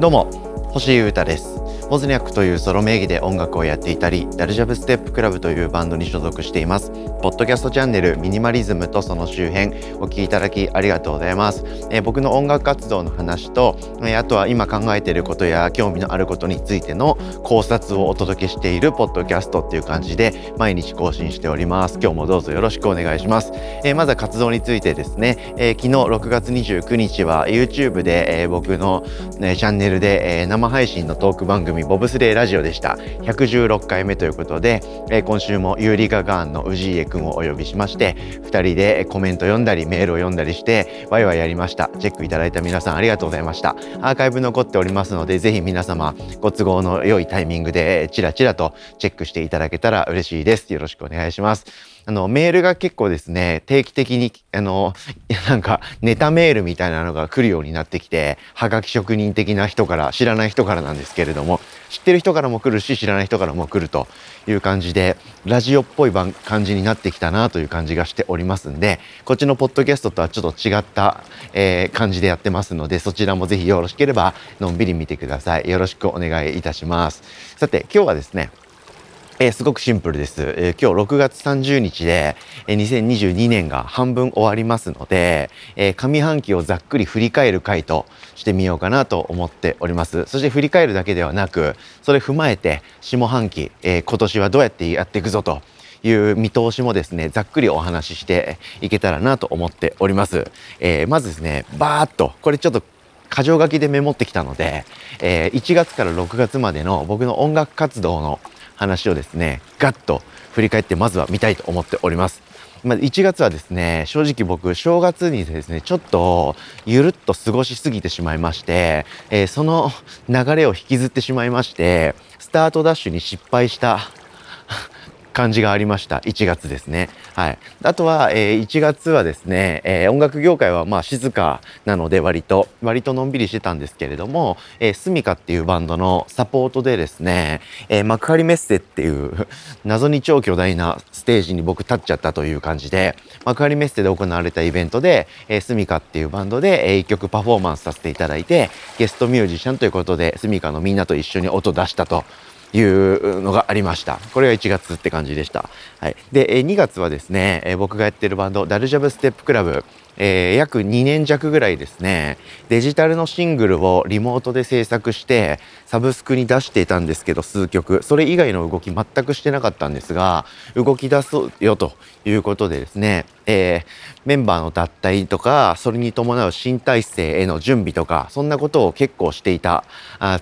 どうも星優太です。モズニャックというソロ名義で音楽をやっていたりダルジャブステップクラブというバンドに所属しています。ポッドキャストチャンネルミニマリズムとその周辺お聞きいただきありがとうございます、えー、僕の音楽活動の話と、えー、あとは今考えていることや興味のあることについての考察をお届けしているポッドキャストっていう感じで毎日更新しております。今日もどうぞよろしくお願いします、えー、まずは活動についてですね、え昨日6月29日は YouTube で、え僕の、ね、チャンネルで、え生配信のトーク番組ボブスレーラジオでした。116回目ということで、えー、今週もユーリガガーンの氏家くんをお呼びしまして2人でコメント読んだりメールを読んだりしてワイワイやりました。チェックいただいた皆さんありがとうございました。アーカイブ残っておりますのでぜひ皆様ご都合の良いタイミングでチラチラとチェックしていただけたら嬉しいです。よろしくお願いします。あの、メールが結構ですね、定期的に、あの、なんか、ネタメールみたいなのが来るようになってきて、はがき職人的な人から、知らない人からなんですけれども、知ってる人からも来るし、知らない人からも来るという感じで、ラジオっぽい感じになってきたなという感じがしておりますんで、こっちのポッドキャストとはちょっと違った、えー、感じでやってますので、そちらもぜひよろしければ、のんびり見てください。よろしくお願いいたします。さて、今日はですね、えー、すごくシンプルです、えー、今日6月30日で、えー、2022年が半分終わりますので、え、上半期をざっくり振り返る回としてみようかなと思っております。そして振り返るだけではなくそれ踏まえて下半期、え、今年はどうやってやっていくぞという見通しもですねざっくりお話ししていけたらなと思っております、え、まずですねバーッとこれちょっと箇条書きでメモってきたので、え、1月から6月までの僕の音楽活動の話をですねガッと振り返ってまずは見たいと思っております。まあ、1月はですね正直僕正月にですねちょっとゆるっと過ごしすぎてしまいまして、えー、その流れを引きずってしまいましてスタートダッシュに失敗した感じがありました。1月ですね。はい。あとは、えー、1月はですね、えー、音楽業界はまあ静かなので割と、割とのんびりしてたんですけれども、えー、スミカっていうバンドのサポートでですね、えー、幕張メッセっていう 謎に超巨大なステージに僕立っちゃったという感じで、幕張メッセで行われたイベントで、えー、スミカっていうバンドで、えー、1曲パフォーマンスさせていただいて、ゲストミュージシャンということで、スミカのみんなと一緒に音出したというのがありました。これが1月って感じでした。はい。で、2月はですね、僕がやってるバンド、ダルジャブステップクラブ、えー、約2年弱ぐらいですね、デジタルのシングルをリモートで制作して、サブスクに出していたんですけど、数曲。それ以外の動き全くしてなかったんですが、動き出そうよということでですね、えー、メンバーの脱退とか、それに伴う新体制への準備とか、そんなことを結構していた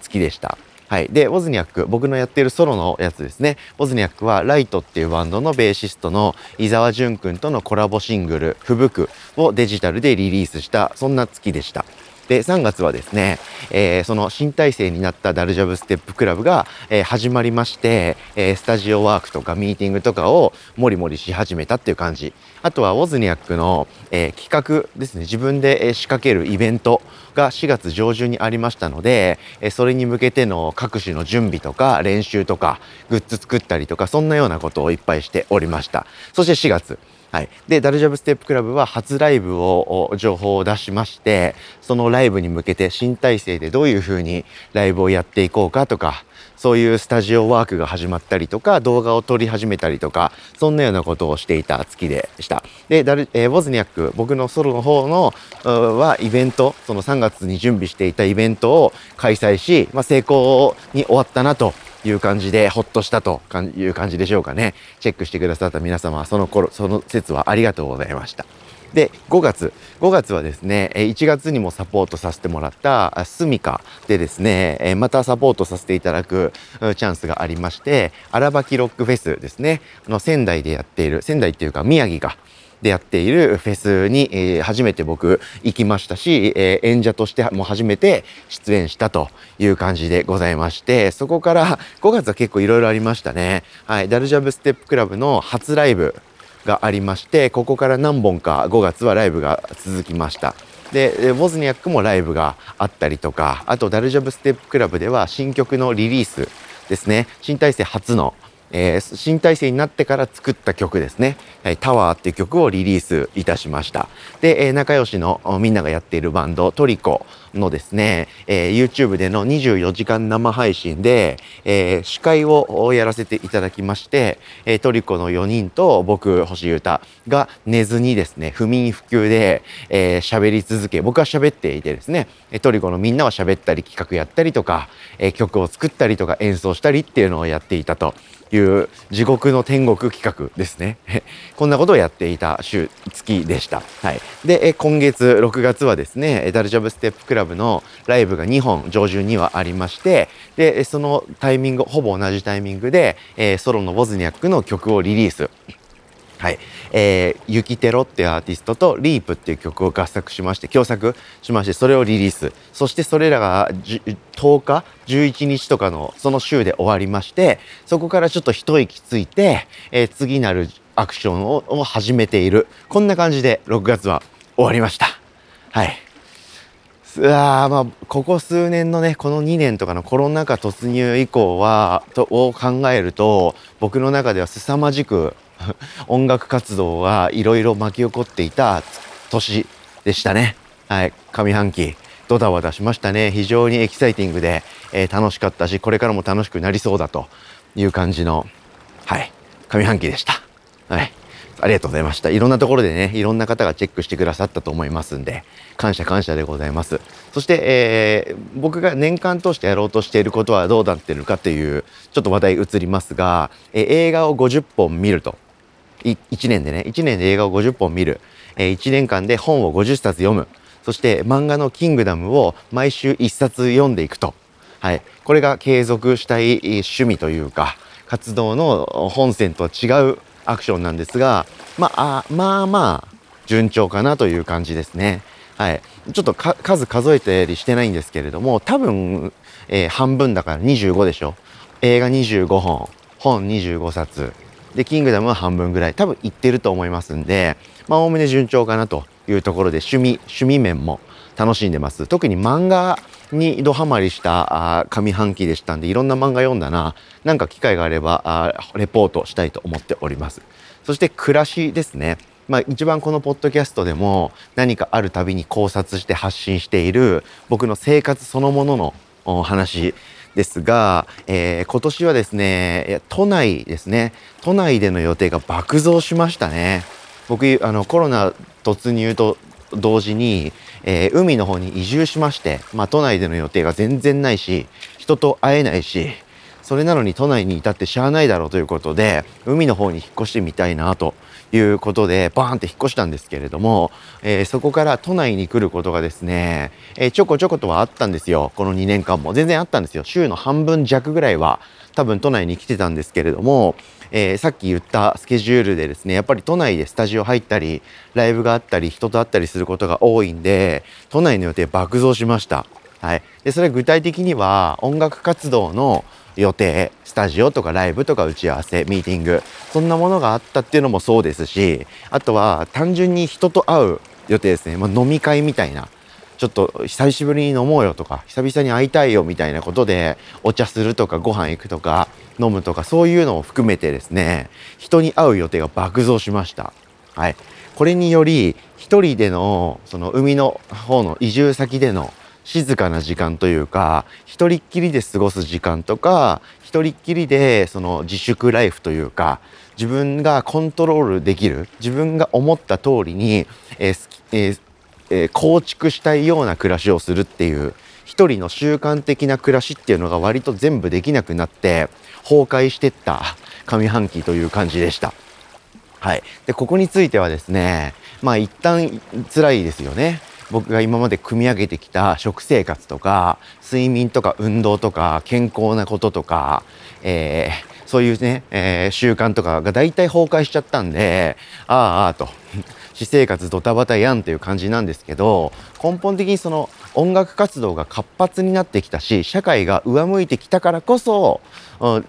月でした。はい。で、ウォズニャック、僕のやっているソロのやつですね。ウォズニャックは、ライトっていうバンドのベーシストの伊沢淳くんとのコラボシングル、ふぶくをデジタルでリリースした、そんな月でした。で、3月はですね、えー、その新体制になったダルジャブステップクラブが、えー、始まりまして、えー、スタジオワークとかミーティングとかをもりもりし始めたっていう感じ。あとはウォズニャックの、え企画ですね、自分で仕掛けるイベントが4月上旬にありましたので、えそれに向けての各種の準備とか練習とかグッズ作ったりとかそんなようなことをいっぱいしておりました。そして4月、はい、でダルジャブステップクラブは初ライブを情報を出しましてそのライブに向けて新体制でどういうふうにライブをやっていこうかとかそういうスタジオワークが始まったりとか動画を撮り始めたりとかそんなようなことをしていた月でした。でダル、えー、ウォズニャック僕のソロの方のはイベントその3月に準備していたイベントを開催し、まあ、成功に終わったなという感じでほっとしたという感じでしょうかね。チェックしてくださった皆様、その頃、その説はありがとうございました。で、5月。5月はですね、1月にもサポートさせてもらったスミカでですね、またサポートさせていただくチャンスがありまして、荒ばきロックフェスですね、あの仙台でやっている、仙台っていうか宮城がでやっているフェスに、えー、初めて僕行きましたし、えー、演者としても初めて出演したという感じでございまして、そこから5月は結構いろいろありましたね。はい。ダルジャブステップクラブの初ライブがありまして、ここから何本か5月はライブが続きました。で、ボズニャックもライブがあったりとか、あとダルジャブステップクラブでは新曲のリリースですね、新体制初のえー、新体制になってから作った曲ですね、はい、タワーっていう曲をリリースいたしました。で、えー、仲良しのみんながやっているバンドトリコのですね、えー、YouTube での24時間生配信で、えー、司会をやらせていただきまして、え、トリコの4人と僕、星優太が寝ずにですね、不眠不休で喋、えー、り続け、僕は喋っていてですね、トリコのみんなは喋ったり企画やったりとか、え、曲を作ったりとか演奏したりっていうのをやっていたという地獄の天国企画ですね。こんなことをやっていた週、月でした。はい。で、今月6月はですね、ダルジャブステップクラブのライブが2本上旬にはありまして、で、そのタイミング、ほぼ同じタイミングで、ソロのボズニャックの曲をリリース。はい。えー、ユキテロっていうアーティストとリープっていう曲を合作しまして、共作しまして、それをリリース。そしてそれらが10日、11日とかのその週で終わりまして、そこからちょっと一息ついて、えー、次なるアクションをを始めている。こんな感じで6月は終わりました。はい。あまあ、ここ数年のね、この2年とかのコロナ禍突入以降は、と、を考えると、僕の中では凄まじく 音楽活動はいろいろ巻き起こっていた年でしたね。はい。上半期、ドタバタしましたね。非常にエキサイティングで、えー、楽しかったし、これからも楽しくなりそうだという感じの、はい。上半期でした。はい。ありがとうございました。いろんなところでね、いろんな方がチェックしてくださったと思いますんで、感謝感謝でございます。そして、えー、僕が年間通してやろうとしていることはどうなっているかという、ちょっと話題移りますが、えー、映画を50本見ると。1年でね、1年で映画を50本見る。え、1年間で本を50冊読む。そして漫画のキングダムを毎週1冊読んでいくと。はい。これが継続したい趣味というか、活動の本線とは違うアクションなんですが、まあ、まあまあ、順調かなという感じですね。はい。ちょっと数数えたりしてないんですけれども、多分、えー、半分だから25でしょ。映画25本、本25冊。で、キングダムは半分ぐらい。多分いってると思いますんで、まあ、おおむね順調かなというところで、趣味、趣味面も楽しんでます。特に漫画にドハマりしたあ上半期でしたんで、いろんな漫画読んだな。なんか機会があればあ、レポートしたいと思っております。そして暮らしですね。まあ一番このポッドキャストでも何かあるたびに考察して発信している僕の生活そのもののお話ですが、えー、今年はですね、都内ですね、都内での予定が爆増しましたね。僕、あの、コロナ突入と同時に、えー、海の方に移住しまして、まあ、都内での予定が全然ないし、人と会えないし、それなのに都内に至ってしゃあないだろうということで、海の方に引っ越してみたいなということで、バーンって引っ越したんですけれども、えー、そこから都内に来ることがですね、えー、ちょこちょことはあったんですよ。この2年間も。全然あったんですよ。週の半分弱ぐらいは多分都内に来てたんですけれども、えー、さっき言ったスケジュールでですねやっぱり都内でスタジオ入ったりライブがあったり人と会ったりすることが多いんで都内の予定爆増しました。はい、でそれ具体的には音楽活動の予定スタジオとかライブとか打ち合わせミーティングそんなものがあったっていうのもそうですしあとは単純に人と会う予定ですね、まあ、飲み会みたいな。ちょっと久しぶりに飲もうよとか久々に会いたいよみたいなことでお茶するとかご飯行くとか飲むとかそういうのを含めてですね人に会う予定が爆増しました。はい。これにより一人でのその海の方の移住先での静かな時間というか一人っきりで過ごす時間とか一人っきりでその自粛ライフというか自分がコントロールできる自分が思った通りに、えーえーえー、構築したいような暮らしをするっていう一人の習慣的な暮らしっていうのが割と全部できなくなって崩壊してった上半期という感じでした。はい。で、ここについてはですね、まあ一旦辛いですよね。僕が今まで組み上げてきた食生活とか睡眠とか運動とか健康なこととか、えー、そういうね、えー、習慣とかが大体崩壊しちゃったんであああと。私生活ドタバタやんという感じなんですけど根本的にその音楽活動が活発になってきたし社会が上向いてきたからこそ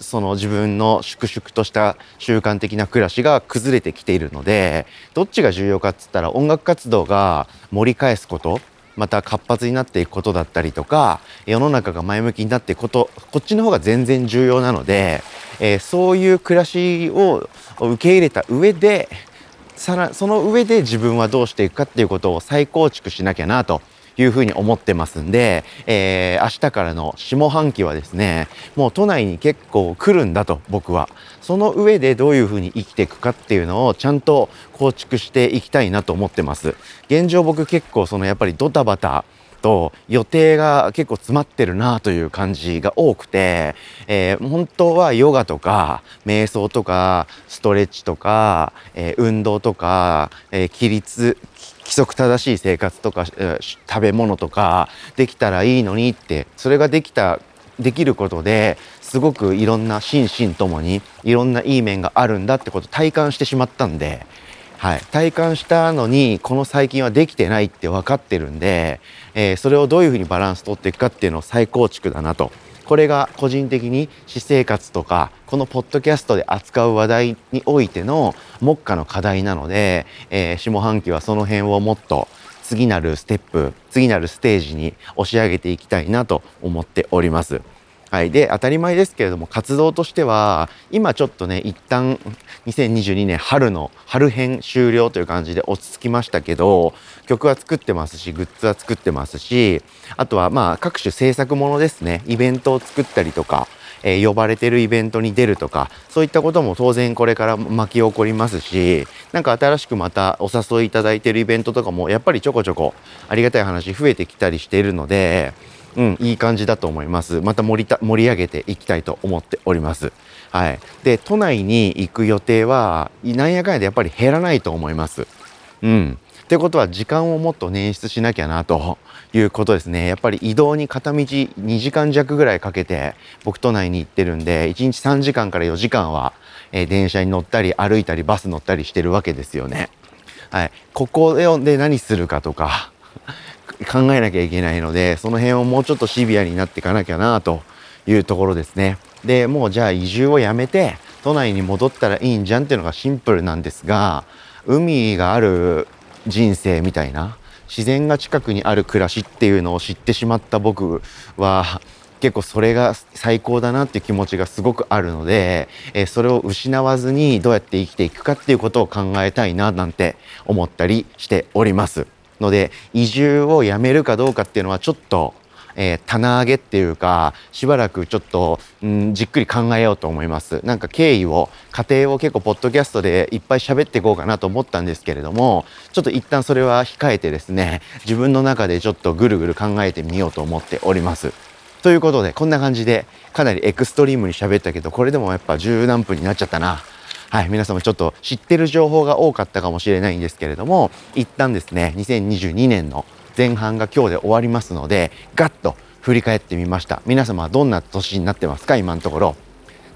その自分の粛々とした習慣的な暮らしが崩れてきているのでどっちが重要かっつったら音楽活動が盛り返すことまた活発になっていくことだったりとか世の中が前向きになっていくことこっちの方が全然重要なので、えー、そういう暮らしを受け入れた上でさらその上で自分はどうしていくかっていうことを再構築しなきゃなというふうに思ってますんで、えー、明日からの下半期はですねもう都内に結構来るんだと僕は。その上でどういうふうに生きていくかっていうのをちゃんと構築していきたいなと思ってます。現状僕結構そのやっぱりドタバタと予定が結構詰まってるなという感じが多くて、えー、本当はヨガとか瞑想とかストレッチとか、えー、運動とか、えー、規律規則正しい生活とか、食べ物とかできたらいいのにってそれができたできることですごくいろんな心身ともにいろんないい面があるんだってことを体感してしまったんで、はい、体感したのにこの最近はできてないって分かってるんで、えー、それをどういうふうにバランス取っていくかっていうのを再構築だなとこれが個人的に私生活とかこのポッドキャストで扱う話題においての目下の課題なので、えー、下半期はその辺をもっと次なるステップ次なるステージに押し上げていきたいなと思っております。はい、で当たり前ですけれども活動としては今ちょっとね一旦2022年春の春編終了という感じで落ち着きましたけど曲は作ってますしグッズは作ってますしあとはまあ各種制作ものですねイベントを作ったりとかえー、呼ばれてるイベントに出るとかそういったことも当然これから巻き起こりますしなんか新しくまたお誘いいただいてるイベントとかもやっぱりちょこちょこありがたい話増えてきたりしているのでうん、いい感じだと思います。また盛りた盛り上げていきたいと思っております。はい。で、都内に行く予定は、なんやかんやでやっぱり減らないと思います。うん。ってことは時間をもっと捻出しなきゃなということですね。やっぱり移動に片道2時間弱ぐらいかけて僕都内に行ってるんで、1日3時間から4時間は、え、電車に乗ったり歩いたりバス乗ったりしてるわけですよね。はい。ここで何するかとか、考えなきゃいけないのでその辺をもうちょっとシビアになっていかなきゃなというところですね。でもうじゃあ移住をやめて都内に戻ったらいいんじゃんっていうのがシンプルなんですが海がある人生みたいな自然が近くにある暮らしっていうのを知ってしまった僕は結構それが最高だなっていう気持ちがすごくあるので、えそれを失わずにどうやって生きていくかっていうことを考えたいななんて思ったりしております。ので移住をやめるかどうかっていうのはちょっと、えー、棚上げっていうかしばらくちょっと、うん、じっくり考えようと思います。なんか経緯を過程を結構ポッドキャストでいっぱい喋っていこうかなと思ったんですけれどもちょっと一旦それは控えてですね自分の中でちょっとぐるぐる考えてみようと思っております。ということでこんな感じでかなりエクストリームに喋ったけどこれでもやっぱ十何分になっちゃったな。はい、皆様ちょっと知ってる情報が多かったかもしれないんですけれども、一旦ですね、2022年の前半が今日で終わりますので、ガッと振り返ってみました。皆様はどんな年になってますか？今のところ。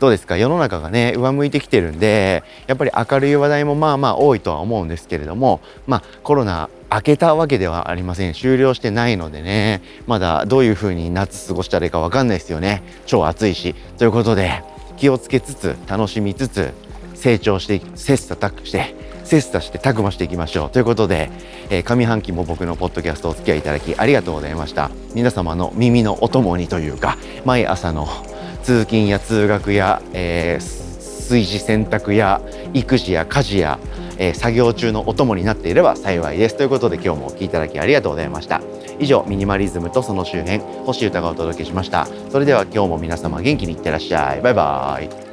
どうですか？世の中がね上向いてきてるんでやっぱり明るい話題もまあまあ多いとは思うんですけれどもまあコロナ明けたわけではありません。終了してないのでねまだどういう風に夏過ごしたらいいか分かんないですよね。超暑いし。ということで気をつけつつ楽しみつつ成長して切磋琢磨して切磋してたくましていきましょう。ということで、えー、上半期も僕のポッドキャストお付き合いいただきありがとうございました。皆様の耳のお供にというか毎朝の通勤や通学や、えー、炊事洗濯や育児や家事や、えー、作業中のお供になっていれば幸いです。ということで今日もお聴きいただきありがとうございました。以上ミニマリズムとその周辺星歌がお届けしました。それでは今日も皆様元気にいってらっしゃい。バイバーイ。